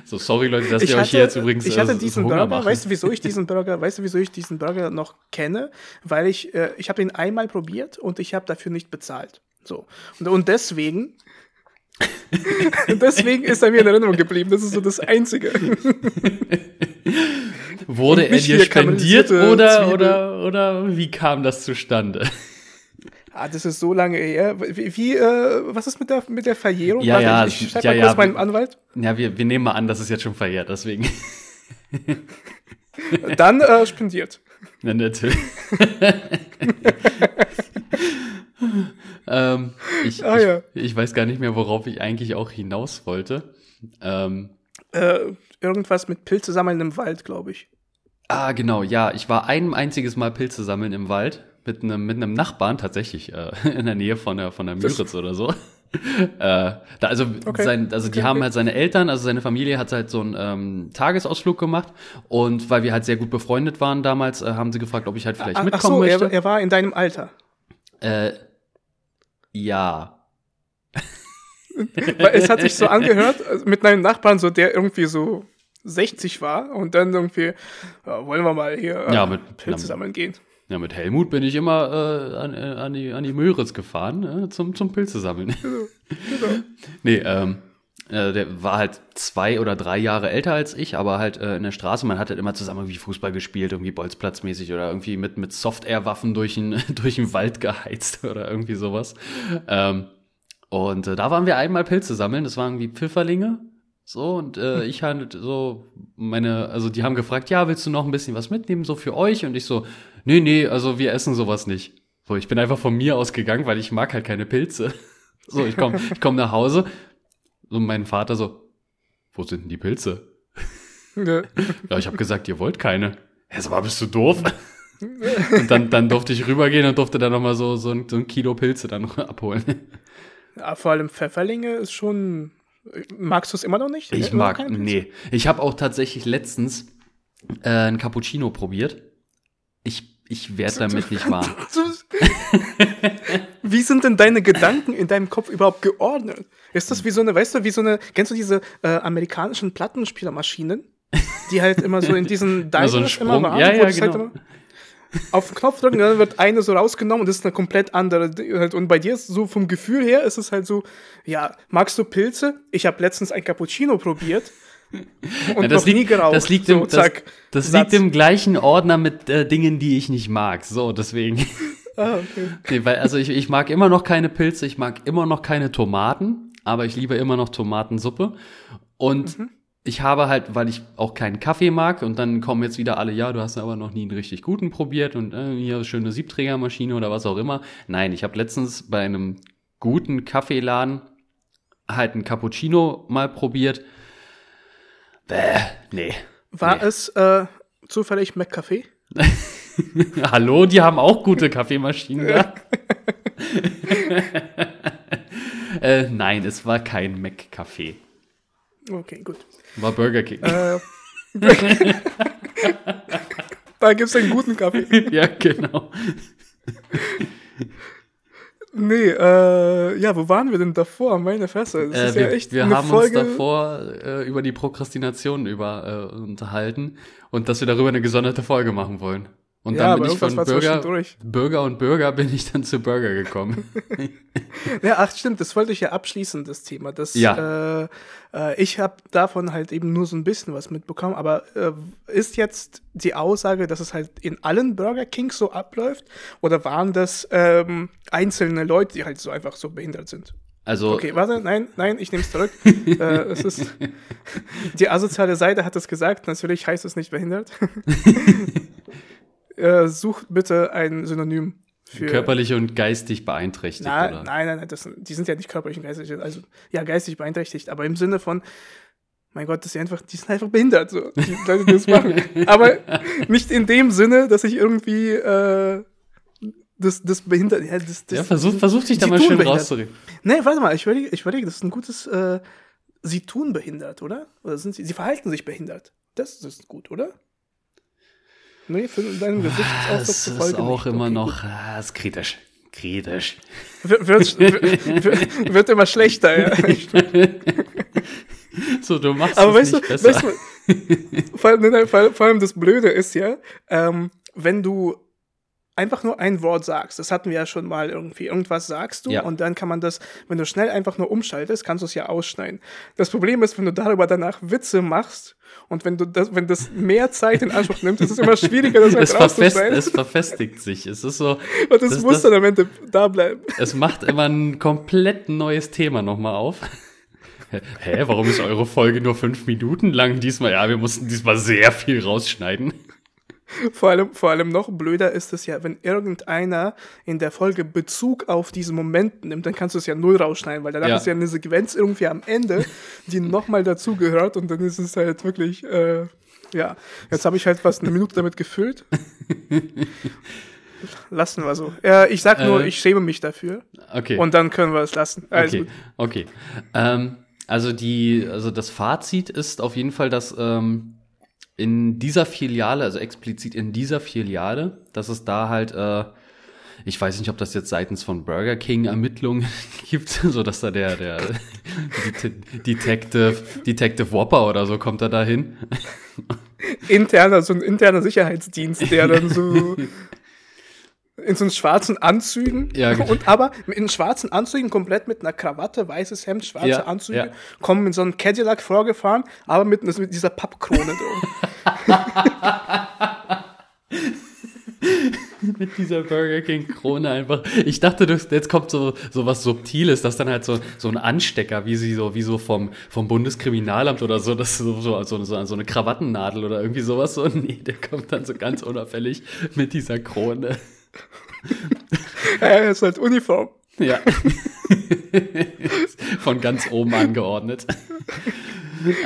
So, sorry Leute, dass ich, ich euch hier hatte, jetzt übrigens ich hatte äh, diesen Burger, machen. weißt du, wieso ich diesen Burger, weißt du, wieso ich diesen Burger noch kenne? Weil ich, äh, ich habe ihn einmal probiert und ich habe dafür nicht bezahlt. So. Und, und deswegen, deswegen ist er mir in Erinnerung geblieben. Das ist so das Einzige. Wurde er dir spendiert oder, oder, oder wie kam das zustande? Ah, das ist so lange her. Wie, wie äh, was ist mit der, mit der Verjährung? Ja, ja, ich, ich schreib ja, mal ja, kurz meinem Anwalt. Ja, wir, wir nehmen mal an, das ist jetzt schon verjährt, deswegen. Dann äh, spendiert. Ja, natürlich. Ähm, ich, Ah, ich, ja. ich weiß gar nicht mehr, worauf ich eigentlich auch hinaus wollte. Ähm, Äh, irgendwas mit Pilze sammeln im Wald, glaube ich. ah, genau, ja, ich war ein einziges Mal Pilze sammeln im Wald mit einem mit einem Nachbarn tatsächlich äh, in der Nähe von der von der Das- Müritz oder so. äh, da, also Okay. sein, also die Okay, haben halt seine Eltern, also seine Familie hat halt so einen ähm, Tagesausflug gemacht und weil wir halt sehr gut befreundet waren damals, äh, haben sie gefragt, ob ich halt vielleicht Ach, ach mitkommen so, möchte. er, er war in deinem Alter. Äh, ja. Weil es hat sich so angehört, also mit meinem Nachbarn, so der irgendwie so 60 war und dann irgendwie, ja, wollen wir mal hier äh, Ja, mit- Pilze sammeln gehen. Ja, mit Helmut bin ich immer äh, an, äh, an, die, an die Müritz gefahren, äh, zum, zum Pilze sammeln. Genau. nee, ähm, äh, der war halt zwei oder drei Jahre älter als ich, aber halt äh, in der Straße, man hat halt immer zusammen irgendwie Fußball gespielt, irgendwie bolzplatzmäßig oder irgendwie mit, mit Soft-Air-Waffen durch den, durch den Wald geheizt oder irgendwie sowas. Ähm, und äh, da waren wir einmal Pilze sammeln, das waren irgendwie Pfifferlinge. So, und äh, ich halt so, meine, also die haben gefragt, ja, willst du noch ein bisschen was mitnehmen, so für euch? Und ich so, nee, nee, also wir essen sowas nicht. So, ich bin einfach von mir ausgegangen, weil ich mag halt keine Pilze. So, ich komm, ich komm nach Hause und mein Vater so, wo sind denn die Pilze? Ja. Ja, ich habe gesagt, ihr wollt keine. So, aber bist du doof? Und dann, dann durfte ich rübergehen und durfte dann nochmal so, so, ein, so ein Kilo Pilze dann abholen. Ja, vor allem Pfefferlinge ist schon. Magst du es immer noch nicht? Ich Immer noch mag, nee. Ich habe auch tatsächlich letztens äh, ein Cappuccino probiert. Ich, ich werde damit nicht warm. Wie sind denn deine Gedanken in deinem Kopf überhaupt geordnet? Ist das wie so eine, weißt du, wie so eine, kennst du diese äh, amerikanischen Plattenspielermaschinen? Die halt immer so in diesen Immer so Diners Sprung. waren, Ja, wo ja, halt genau. immer auf den Knopf drücken, dann wird eine so rausgenommen und das ist eine komplett andere. Halt. Und bei dir ist so vom Gefühl her ist es halt so, ja, magst du Pilze? Ich habe letztens ein Cappuccino probiert und Ja, das, noch nie liegt, geraucht. das liegt so, im, das, das liegt im gleichen Ordner mit äh, Dingen, die ich nicht mag. So, deswegen. Ah, okay. Nee, weil, also ich, ich mag immer noch keine Pilze, ich mag immer noch keine Tomaten, aber ich liebe immer noch Tomatensuppe. Und Mhm. ich habe halt, weil ich auch keinen Kaffee mag, und dann kommen jetzt wieder alle, ja, du hast aber noch nie einen richtig guten probiert und äh, hier schöne Siebträgermaschine oder was auch immer. Nein, ich habe letztens bei einem guten Kaffeeladen halt einen Cappuccino mal probiert. Bäh, nee. War Nee. es äh, zufällig McCafé? Hallo, die haben auch gute Kaffeemaschinen da. äh, nein, es war kein Mac-Café. Okay, gut. War Burger King. Äh, da gibt es einen guten Kaffee. ja, genau. Nee, äh, ja, wo waren wir denn davor? Meine Fresse. Das Äh, ist wir ja echt wir eine haben Folge. uns davor äh, über die Prokrastination über, äh, unterhalten und dass wir darüber eine gesonderte Folge machen wollen. Und Ja, dann bin ich von Bürger, zwischendurch. Bürger und Bürger bin ich dann zu Burger gekommen. Ja, ach stimmt, das wollte ich ja abschließen, das Thema. Das, Ja. äh, äh, ich habe davon halt eben nur so ein bisschen was mitbekommen, aber äh, ist jetzt die Aussage, dass es halt in allen Burger Kings so abläuft oder waren das ähm, einzelne Leute, die halt so einfach so behindert sind? Also Okay, warte, nein, nein, ich nehme es zurück. äh, es ist, die asoziale Seite hat es gesagt, natürlich heißt es nicht behindert. äh, sucht bitte ein Synonym für. körperlich und geistig beeinträchtigt, Na, oder? nein, nein, nein, das, die sind ja nicht körperlich und geistig, also ja, geistig beeinträchtigt, aber im Sinne von, mein Gott, das ist einfach, die sind einfach behindert, so, die Leute, die das machen. aber nicht in dem Sinne, dass ich irgendwie äh, das, das behindert, ja, das, das, Ja, versuch, versuch dich da mal schön rauszureden. Nee, warte mal, ich überlege, ich überlege, das ist ein gutes, äh, sie tun behindert, oder? Oder sind sie, sie verhalten sich behindert. Das ist gut, oder? Nee, für deinen Gesichtsausdruck Das zufolge ist auch nicht. immer Okay, noch, ah, ist kritisch. Kritisch. Wird, wird, wird, wird immer schlechter, ja. So, du machst Aber es weißt du, nicht besser. weißt du vor, allem- vor allem das Blöde ist ja, ähm, wenn du einfach nur ein Wort sagst, das hatten wir ja schon mal irgendwie, irgendwas sagst du Ja. und dann kann man das, wenn du schnell einfach nur umschaltest, kannst du es ja ausschneiden. Das Problem ist, wenn du darüber danach Witze machst und wenn du das, wenn das mehr Zeit in Anspruch nimmt, ist es immer schwieriger, das halt es, verfest, rauszuschneiden. es verfestigt sich. Es ist so, und das, das- muss das- dann am Ende da bleiben. es macht immer ein komplett neues Thema nochmal auf. Hä, warum ist eure Folge nur fünf Minuten lang diesmal? Ja, wir mussten diesmal sehr viel rausschneiden. Vor allem, vor allem noch blöder ist es ja, wenn irgendeiner in der Folge Bezug auf diesen Moment nimmt, dann kannst du es ja null rausschneiden, weil danach Ja. ist ja eine Sequenz irgendwie am Ende, die nochmal dazugehört und dann ist es halt wirklich, äh, ja, jetzt habe ich halt fast eine Minute damit gefüllt. Lassen wir so. Ja, ich sag nur, Äh. ich schäme mich dafür Okay. und dann können wir es lassen. Also, Okay, okay. Ähm, also die, also das Fazit ist auf jeden Fall, dass ähm, in dieser Filiale, also explizit in dieser Filiale, dass es da halt, äh, ich weiß nicht, ob das jetzt seitens von Burger King Ermittlungen gibt, so dass da der, der Det- Detective, Detective Whopper oder so kommt da dahin. interner, so ein interner Sicherheitsdienst, der dann so in so einen schwarzen Anzügen Ja, genau. und aber in schwarzen Anzügen komplett mit einer Krawatte, weißes Hemd, schwarze Ja, Anzüge, ja. kommen mit so einem Cadillac vorgefahren, aber mit, mit dieser Pappkrone drum. mit dieser Burger King Krone einfach. Ich dachte, jetzt kommt so, so was Subtiles, dass dann halt so, so ein Anstecker, wie sie so, wie so vom, vom Bundeskriminalamt oder so, das so, so, so, so, so eine Krawattennadel oder irgendwie sowas so. Nee, der kommt dann so ganz unauffällig mit dieser Krone. er ist halt Uniform. Ja. Von ganz oben angeordnet.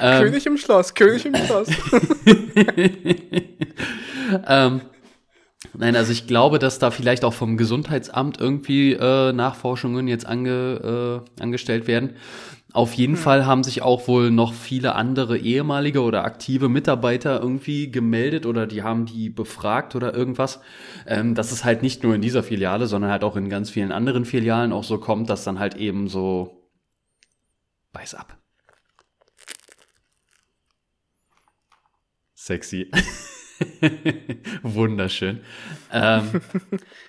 ähm, König im Schloss, König im Schloss. ähm, nein, also ich glaube, dass da vielleicht auch vom Gesundheitsamt irgendwie äh, Nachforschungen jetzt ange, äh, angestellt werden. Auf jeden Fall haben sich auch wohl noch viele andere ehemalige oder aktive Mitarbeiter irgendwie gemeldet oder die haben die befragt oder irgendwas. Ähm, dass es halt nicht nur in dieser Filiale, sondern halt auch in ganz vielen anderen Filialen auch so kommt, dass dann halt eben so Beiß ab. Sexy. Wunderschön. Ähm,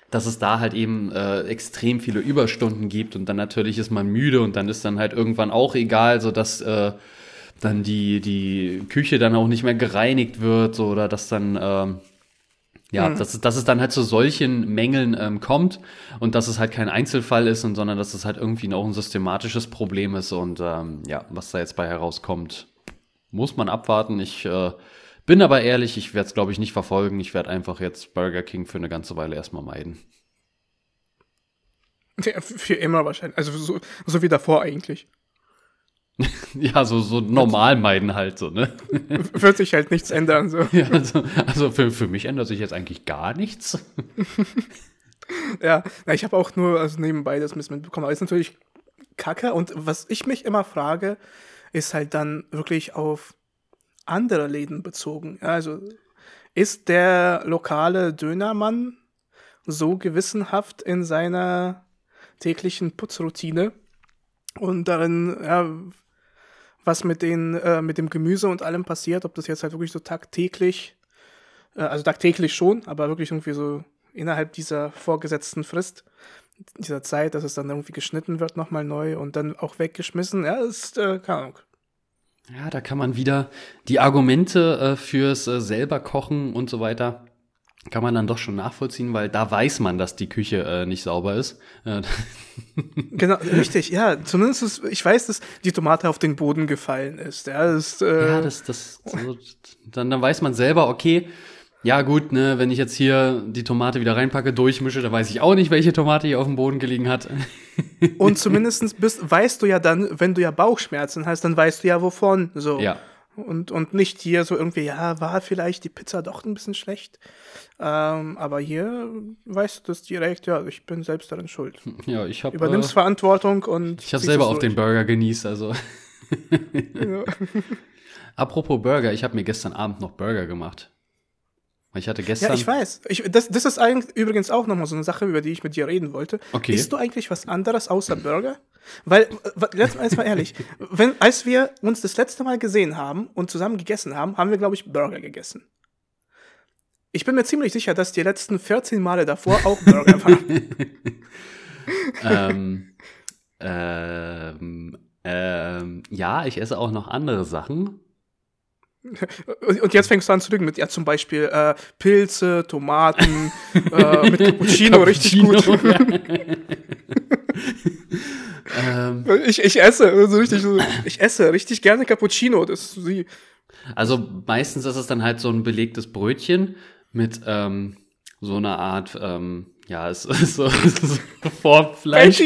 dass es da halt eben äh, extrem viele Überstunden gibt und dann natürlich ist man müde und dann ist dann halt irgendwann auch egal, so dass äh, dann die, die Küche dann auch nicht mehr gereinigt wird so, oder dass dann ähm, ja, dass, es, dass es dann halt zu solchen Mängeln ähm, kommt und dass es halt kein Einzelfall ist, und, sondern dass es halt irgendwie auch ein systematisches Problem ist und ähm, ja, was da jetzt bei herauskommt, muss man abwarten. Ich äh, bin aber ehrlich, ich werde es glaube ich nicht verfolgen. Ich werde einfach jetzt Burger King für eine ganze Weile erstmal meiden. Ja, für immer wahrscheinlich. Also so, so wie davor eigentlich. Ja, so, so normal meiden halt so, ne? Wird sich halt nichts ändern. So. Ja, also, also für, für mich ändert sich jetzt eigentlich gar nichts. Ja, na, ich habe auch nur also nebenbei das ein bisschen mitbekommen. Aber ist natürlich kacke. Und was ich mich immer frage, ist halt dann wirklich auf andere Läden bezogen. Also ist der lokale Dönermann so gewissenhaft in seiner täglichen Putzroutine und darin, ja, was mit den, äh, mit dem Gemüse und allem passiert, ob das jetzt halt wirklich so tagtäglich, äh, also tagtäglich schon, aber wirklich irgendwie so innerhalb dieser vorgesetzten Frist, dieser Zeit, dass es dann irgendwie geschnitten wird nochmal neu und dann auch weggeschmissen, ja, ist, äh, keine Ahnung. Ja, da kann man wieder die Argumente äh, fürs äh, selber kochen und so weiter kann man dann doch schon nachvollziehen, weil da weiß man, dass die Küche äh, nicht sauber ist. Äh, genau, richtig, ja. Zumindest, ist, ich weiß, dass die Tomate auf den Boden gefallen ist. Ja, das, äh, ja, das, das so, dann, dann weiß man selber, okay, ja gut, ne, wenn ich jetzt hier die Tomate wieder reinpacke, durchmische, dann weiß ich auch nicht, welche Tomate hier auf dem Boden gelegen hat. Und zumindest bist, weißt du ja dann, wenn du ja Bauchschmerzen hast, dann weißt du ja wovon. So. Ja. Und, und nicht hier so irgendwie, ja, war vielleicht die Pizza doch ein bisschen schlecht. Ähm, aber hier weißt du das direkt, ja, ich bin selbst daran schuld. Ja, ich habe. Übernimmst äh, Verantwortung und. Ich habe selber auf den Burger genießt, also. Apropos Burger, ich habe mir gestern Abend noch Burger gemacht. Ich hatte gestern. Ja, ich weiß. Ich, das, das ist eigentlich übrigens auch nochmal so eine Sache, über die ich mit dir reden wollte. Okay. Isst du eigentlich was anderes außer Burger? Weil, jetzt mal ehrlich, wenn, als wir uns das letzte Mal gesehen haben und zusammen gegessen haben, haben wir, glaube ich, Burger gegessen. Ich bin mir ziemlich sicher, dass die letzten 14 Male davor auch Burger waren. ähm, ähm, ähm, ja, ich esse auch noch andere Sachen. Und jetzt fängst du an zu lügen mit, ja, zum Beispiel äh, Pilze, Tomaten, äh, mit Cappuccino, richtig gut. ähm, ich, ich esse, also richtig, ich esse richtig gerne Cappuccino. Das sie. Also meistens ist es dann halt so ein belegtes Brötchen mit ähm, so einer Art, ähm, ja, es ist so, so Formfleisch.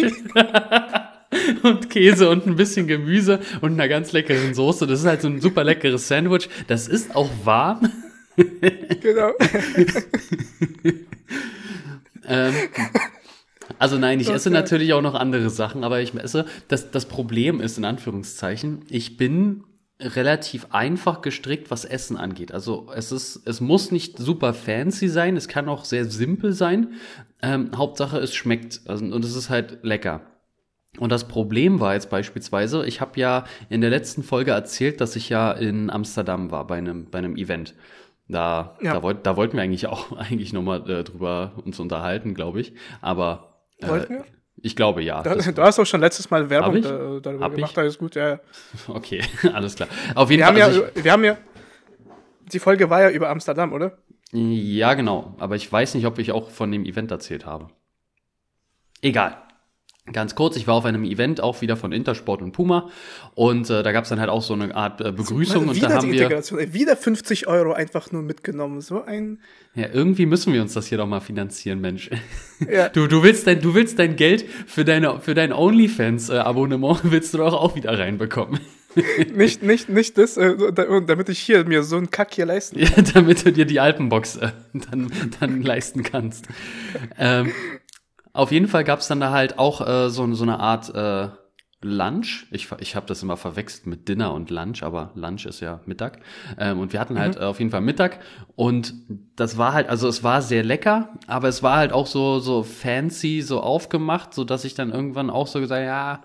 Und Käse und ein bisschen Gemüse und einer ganz leckeren Soße. Das ist halt so ein super leckeres Sandwich. Das ist auch warm. genau. ähm, also nein, ich okay. esse natürlich auch noch andere Sachen, aber ich esse, das, das Problem ist in Anführungszeichen, ich bin relativ einfach gestrickt, was Essen angeht. Also es ist, es muss nicht super fancy sein, es kann auch sehr simpel sein. Ähm, Hauptsache es schmeckt also, und es ist halt lecker. Und das Problem war jetzt beispielsweise, ich habe ja in der letzten Folge erzählt, dass ich ja in Amsterdam war bei einem, bei einem Event. Da, ja. da, wollt, da wollten wir eigentlich auch eigentlich nochmal äh, drüber uns unterhalten, glaube ich. Aber äh, wollten wir? Ich glaube ja. Da, du hast auch schon letztes Mal Werbung da, darüber hab gemacht, alles gut, ja. Okay, alles klar. Auf jeden wir Fall. Haben also ja, wir haben ja, die Folge war ja über Amsterdam, oder? Ja, genau. Aber ich weiß nicht, ob ich auch von dem Event erzählt habe. Egal. Ganz kurz, ich war auf einem Event auch wieder von Intersport und Puma und äh, da gab es dann halt auch so eine Art äh, Begrüßung und da haben wir wieder 50 Euro einfach nur mitgenommen, so ein ja irgendwie müssen wir uns das hier doch mal finanzieren, Mensch. Ja. Du du willst dein du willst dein Geld für deine für dein OnlyFans äh, Abonnement willst du doch auch wieder reinbekommen. nicht nicht nicht das, äh, damit ich hier mir so einen Kack hier leisten kann. Ja, damit du dir die Alpenbox äh, dann dann leisten kannst. Ähm, auf jeden Fall gab's dann da halt auch äh, so, so eine Art äh, Lunch. Ich, ich habe das immer verwechselt mit Dinner und Lunch, aber Lunch ist ja Mittag. Ähm, und wir hatten halt mhm. äh, auf jeden Fall Mittag. Und das war halt, also es war sehr lecker, aber es war halt auch so, so fancy, so aufgemacht, so dass ich dann irgendwann auch so gesagt, ja,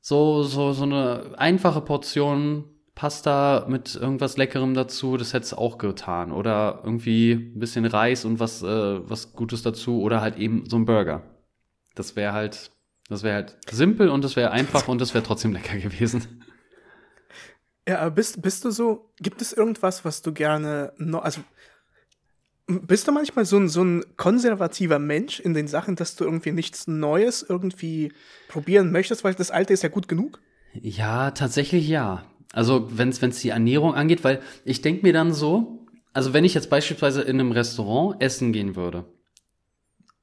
so, so, so eine einfache Portion Pasta mit irgendwas Leckerem dazu, das hätte es auch getan. Oder irgendwie ein bisschen Reis und was, äh, was Gutes dazu. Oder halt eben so ein Burger. Das wäre halt, das wäre halt simpel und das wäre einfach und das wäre trotzdem lecker gewesen. Ja, bist, bist du so, gibt es irgendwas, was du gerne noch, also bist du manchmal so ein, so ein konservativer Mensch in den Sachen, dass du irgendwie nichts Neues irgendwie probieren möchtest, weil das Alte ist ja gut genug? Ja, tatsächlich ja. Also wenn es die Ernährung angeht, weil ich denke mir dann so, also wenn ich jetzt beispielsweise in einem Restaurant essen gehen würde,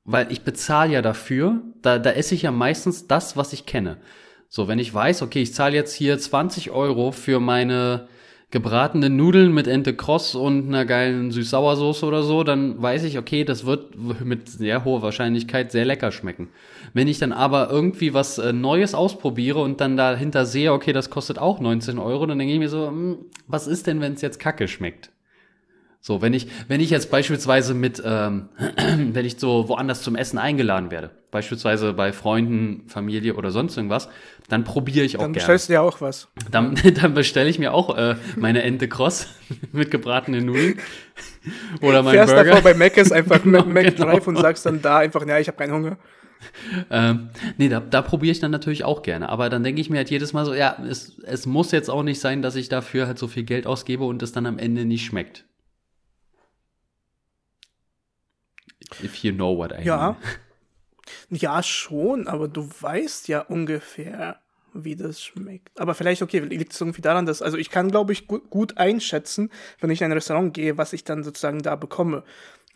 weil ich bezahle ja dafür, da, da esse ich ja meistens das, was ich kenne. So, wenn ich weiß, okay, ich zahle jetzt hier 20 Euro für meine gebratene Nudeln mit Ente Cross und einer geilen Süß-Sauersoße oder so, dann weiß ich, okay, das wird mit sehr hoher Wahrscheinlichkeit sehr lecker schmecken. Wenn ich dann aber irgendwie was äh, Neues ausprobiere und dann dahinter sehe, okay, das kostet auch 19 Euro, dann denke ich mir so, hm, was ist denn, wenn es jetzt kacke schmeckt? So, wenn ich, wenn ich jetzt beispielsweise mit, ähm, wenn ich so woanders zum Essen eingeladen werde, beispielsweise bei Freunden, Familie oder sonst irgendwas, dann probiere ich auch Dann gerne. bestellst du ja auch was. Dann, dann bestelle ich mir auch äh, meine Ente Cross mit gebratenen Nudeln oder meinen Fährst Burger. davor bei Mac ist einfach Genau, Mac genau. Drive und sagst dann da einfach, ja, ich habe keinen Hunger. Ähm, nee, da, da probiere ich dann natürlich auch gerne. Aber dann denke ich mir halt jedes Mal so, ja, es, es muss jetzt auch nicht sein, dass ich dafür halt so viel Geld ausgebe und es dann am Ende nicht schmeckt. If you know what I mean. Ja. Ja, schon, aber du weißt ja ungefähr, wie das schmeckt. Aber vielleicht, okay, liegt es irgendwie daran, dass, also ich kann, glaube ich, gut, gut einschätzen, wenn ich in ein Restaurant gehe, was ich dann sozusagen da bekomme.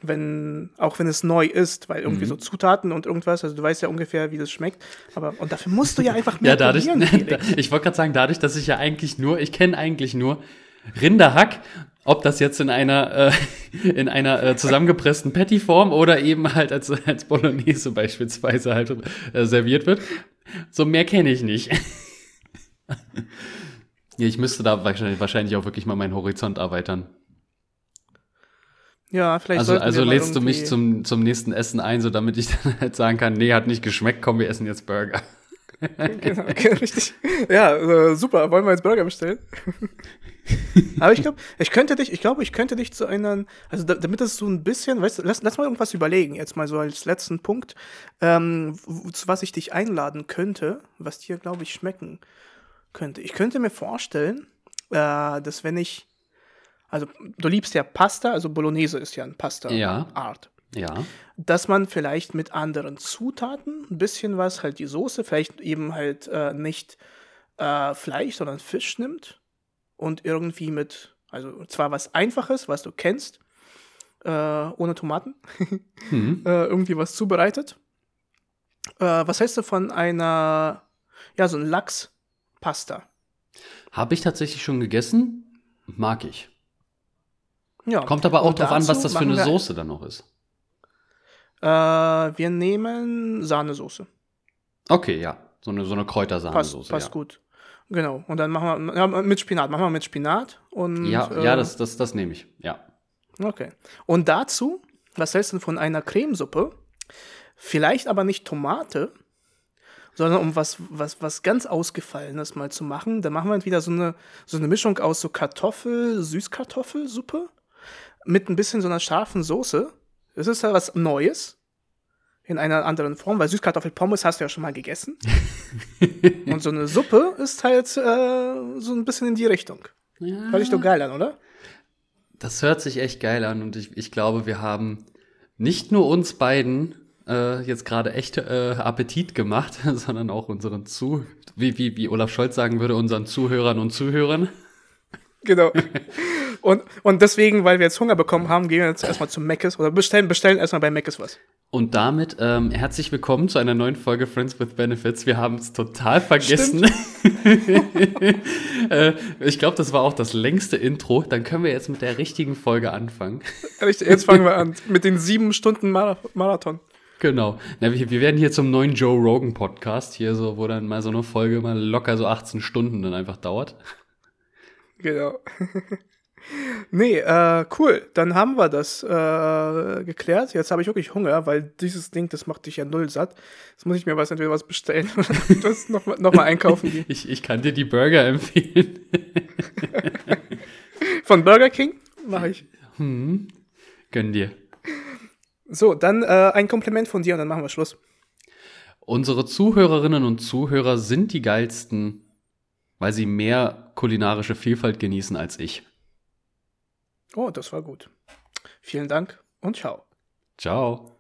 Wenn, auch wenn es neu ist, weil irgendwie Mhm. so Zutaten und irgendwas, also du weißt ja ungefähr, wie das schmeckt. Aber, und dafür musst du ja einfach mehr Ja, dadurch, probieren, ich wollte gerade sagen, dadurch, dass ich ja eigentlich nur, ich kenne eigentlich nur Rinderhack, ob das jetzt in einer, äh, in einer äh, zusammengepressten Patty-Form oder eben halt als, als Bolognese beispielsweise halt äh, serviert wird. So mehr kenne ich nicht. ich müsste da wahrscheinlich, wahrscheinlich auch wirklich mal meinen Horizont erweitern. Ja, vielleicht Also, also lädst du mich zum, zum nächsten Essen ein, so damit ich dann halt sagen kann, nee, hat nicht geschmeckt, komm, wir essen jetzt Burger. Genau, okay, richtig. Ja, äh, super. Wollen wir jetzt Burger bestellen? Aber ich glaube, ich könnte dich, ich glaube, ich könnte dich zu einer, also da, damit es so ein bisschen, weißt du, lass, lass mal irgendwas überlegen, jetzt mal so als letzten Punkt, ähm, zu was ich dich einladen könnte, was dir, glaube ich, schmecken könnte. Ich könnte mir vorstellen, äh, dass wenn ich, also du liebst ja Pasta, also Bolognese ist ja ein. Pasta-Art Ja. Dass man vielleicht mit anderen Zutaten ein bisschen was, halt die Soße, vielleicht eben halt äh, nicht äh, Fleisch, sondern Fisch nimmt und irgendwie mit, also zwar was Einfaches, was du kennst, äh, ohne Tomaten, Hm. äh, irgendwie was zubereitet. Äh, was hältst du von einer, ja, so ein Lachspasta? Habe ich tatsächlich schon gegessen. Mag ich. Ja. Kommt aber auch Und drauf an, was das für eine Soße dann noch ist. Äh, wir nehmen Sahnesoße. Okay, ja. So eine, so eine Passt, Kräutersahnesoße. passt ja. gut. Genau. Und dann machen wir ja, mit Spinat. Machen wir mit Spinat. Und, Ja, äh, ja, das, das, das nehme ich. Ja. Okay. Und dazu, was hältst du von einer Cremesuppe? Vielleicht aber nicht Tomate, sondern um was, was, was ganz Ausgefallenes mal zu machen. Da machen wir wieder so eine, so eine Mischung aus so Kartoffel, Süßkartoffelsuppe mit ein bisschen so einer scharfen Soße. Das ist ja was Neues. In einer anderen Form, weil Süßkartoffelpommes hast du ja schon mal gegessen. Und so eine Suppe ist halt äh, so ein bisschen in die Richtung. Hört sich doch geil an, oder? Das hört sich echt geil an und ich, ich glaube, wir haben nicht nur uns beiden äh, jetzt gerade echt äh, Appetit gemacht, sondern auch unseren Zu, wie, wie, wie Olaf Scholz sagen würde, unseren Zuhörern und Zuhörern. Genau. Und, und deswegen, weil wir jetzt Hunger bekommen haben, gehen wir jetzt erstmal zum Meckes oder bestellen, bestellen erstmal bei Meckes was. Und damit ähm, herzlich willkommen zu einer neuen Folge Friends with Benefits. Wir haben es total vergessen. äh, ich glaube, das war auch das längste Intro. Dann können wir jetzt mit der richtigen Folge anfangen. Jetzt fangen wir an mit den sieben Stunden Mara- Marathon. Genau. Na, wir, wir werden hier zum neuen Joe Rogan Podcast hier so, wo dann mal so eine Folge mal locker so 18 Stunden dann einfach dauert. Genau. nee, äh, cool. Dann haben wir das äh, geklärt. Jetzt habe ich wirklich Hunger, weil dieses Ding, das macht dich ja null satt. Jetzt muss ich mir was entweder was bestellen oder das nochmal noch mal einkaufen gehen. Ich, ich kann dir die Burger empfehlen. Von Burger King mache ich. Gönn dir. So, dann äh, ein Kompliment von dir und dann machen wir Schluss. Unsere Zuhörerinnen und Zuhörer sind die geilsten, weil sie mehr kulinarische Vielfalt genießen als ich. Oh, das war gut. Vielen Dank und ciao. Ciao.